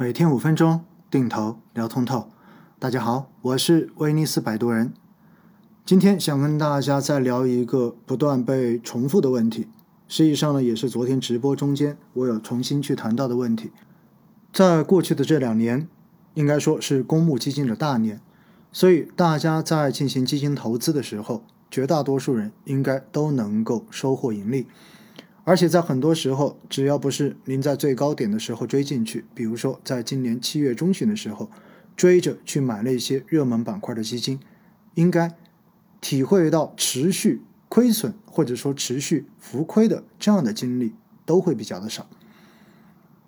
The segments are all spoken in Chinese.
每天五分钟，定投聊通透。大家好，我是威尼斯摆渡人。今天想跟大家再聊一个不断被重复的问题，实际上呢，也是昨天直播中间我有重新去谈到的问题。在过去的这两年，应该说是公募基金的大年，所以大家在进行基金投资的时候，绝大多数人应该都能够收获盈利。而且在很多时候，只要不是您在最高点的时候追进去，比如说在今年七月中旬的时候，追着去买那些热门板块的基金，应该体会到持续亏损或者说持续浮亏的这样的经历都会比较的少。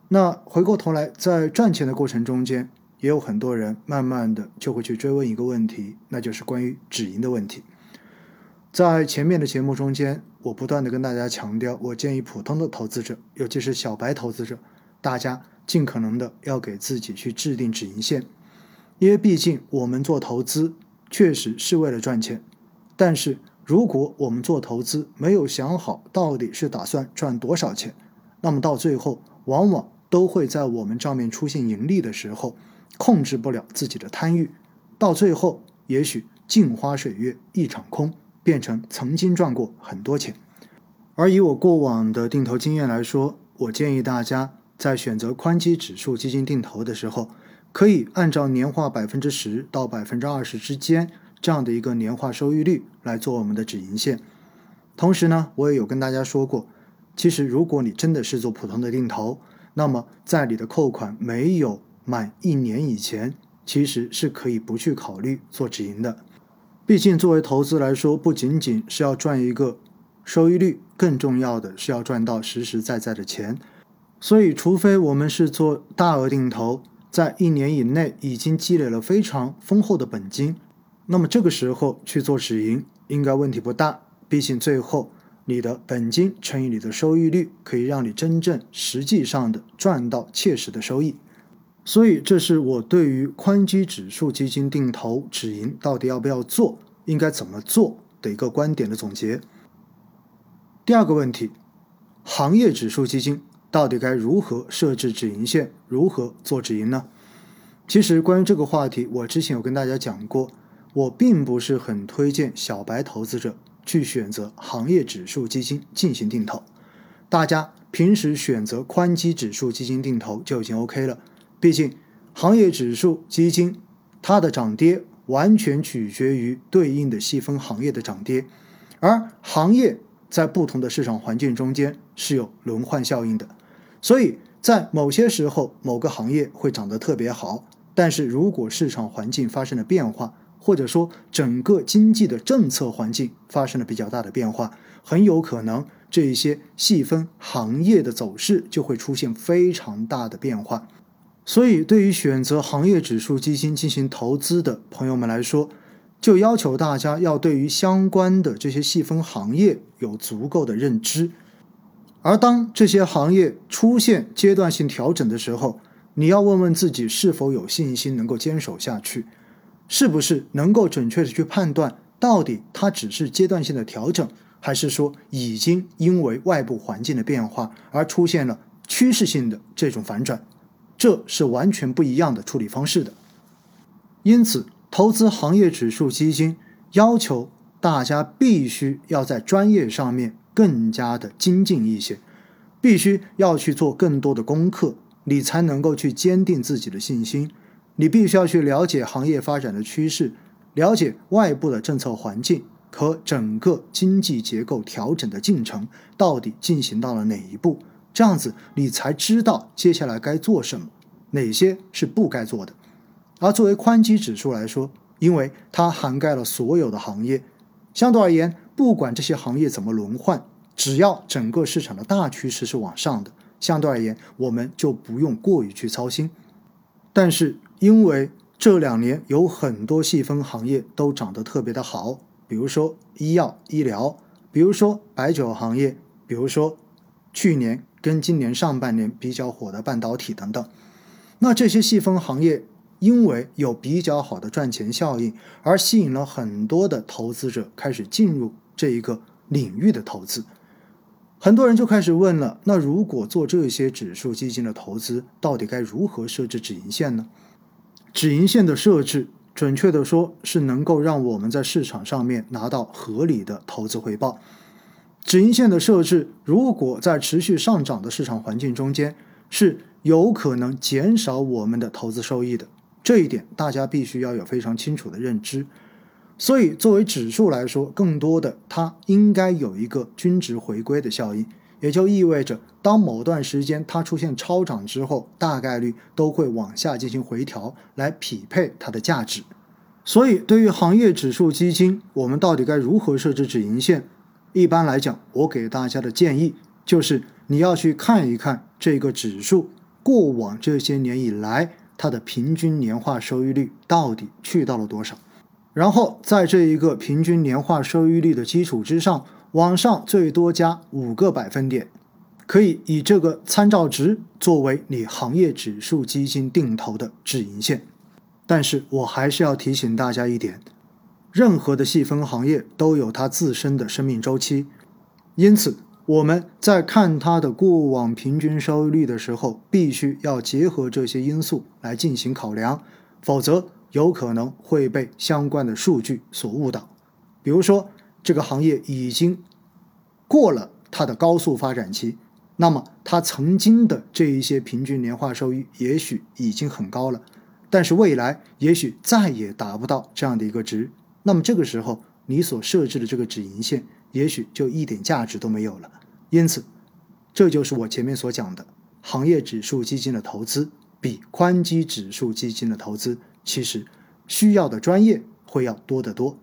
那回过头来，在赚钱的过程中间，也有很多人慢慢的就会去追问一个问题，那就是关于止盈的问题。在前面的节目中间。我不断的跟大家强调，我建议普通的投资者，尤其是小白投资者，大家尽可能的要给自己去制定止盈线，因为毕竟我们做投资确实是为了赚钱，但是如果我们做投资没有想好到底是打算赚多少钱，那么到最后往往都会在我们账面出现盈利的时候，控制不了自己的贪欲，到最后也许镜花水月一场空。变成曾经赚过很多钱，而以我过往的定投经验来说，我建议大家在选择宽基指数基金定投的时候，可以按照年化百分之十到百分之二十之间这样的一个年化收益率来做我们的止盈线。同时呢，我也有跟大家说过，其实如果你真的是做普通的定投，那么在你的扣款没有满一年以前，其实是可以不去考虑做止盈的。毕竟，作为投资来说，不仅仅是要赚一个收益率，更重要的是要赚到实实在在的钱。所以，除非我们是做大额定投，在一年以内已经积累了非常丰厚的本金，那么这个时候去做止盈应该问题不大。毕竟，最后你的本金乘以你的收益率，可以让你真正实际上的赚到切实的收益。所以，这是我对于宽基指数基金定投止盈到底要不要做，应该怎么做的一个观点的总结。第二个问题，行业指数基金到底该如何设置止盈线，如何做止盈呢？其实，关于这个话题，我之前有跟大家讲过，我并不是很推荐小白投资者去选择行业指数基金进行定投。大家平时选择宽基指数基金定投就已经 OK 了。毕竟，行业指数基金它的涨跌完全取决于对应的细分行业的涨跌，而行业在不同的市场环境中间是有轮换效应的，所以在某些时候某个行业会涨得特别好，但是如果市场环境发生了变化，或者说整个经济的政策环境发生了比较大的变化，很有可能这一些细分行业的走势就会出现非常大的变化。所以，对于选择行业指数基金进行投资的朋友们来说，就要求大家要对于相关的这些细分行业有足够的认知。而当这些行业出现阶段性调整的时候，你要问问自己是否有信心能够坚守下去，是不是能够准确的去判断到底它只是阶段性的调整，还是说已经因为外部环境的变化而出现了趋势性的这种反转。这是完全不一样的处理方式的，因此，投资行业指数基金要求大家必须要在专业上面更加的精进一些，必须要去做更多的功课，你才能够去坚定自己的信心。你必须要去了解行业发展的趋势，了解外部的政策环境和整个经济结构调整的进程到底进行到了哪一步。这样子，你才知道接下来该做什么，哪些是不该做的。而作为宽基指数来说，因为它涵盖了所有的行业，相对而言，不管这些行业怎么轮换，只要整个市场的大趋势是往上的，相对而言，我们就不用过于去操心。但是，因为这两年有很多细分行业都涨得特别的好，比如说医药医疗，比如说白酒行业，比如说去年。跟今年上半年比较火的半导体等等，那这些细分行业因为有比较好的赚钱效应，而吸引了很多的投资者开始进入这一个领域的投资。很多人就开始问了：那如果做这些指数基金的投资，到底该如何设置止盈线呢？止盈线的设置，准确的说，是能够让我们在市场上面拿到合理的投资回报。止盈线的设置，如果在持续上涨的市场环境中间，是有可能减少我们的投资收益的。这一点大家必须要有非常清楚的认知。所以，作为指数来说，更多的它应该有一个均值回归的效应，也就意味着，当某段时间它出现超涨之后，大概率都会往下进行回调，来匹配它的价值。所以，对于行业指数基金，我们到底该如何设置止盈线？一般来讲，我给大家的建议就是，你要去看一看这个指数过往这些年以来它的平均年化收益率到底去到了多少。然后在这一个平均年化收益率的基础之上，往上最多加五个百分点，可以以这个参照值作为你行业指数基金定投的止盈线。但是我还是要提醒大家一点，任何的细分行业都有它自身的生命周期，因此我们在看它的过往平均收益率的时候，必须要结合这些因素来进行考量，否则。有可能会被相关的数据所误导，比如说这个行业已经过了它的高速发展期，那么它曾经的这一些平均年化收益也许已经很高了，但是未来也许再也达不到这样的一个值，那么这个时候你所设置的这个止盈线也许就一点价值都没有了。因此，这就是我前面所讲的，行业指数基金的投资比宽基指数基金的投资。其实，需要的专业会要多得多。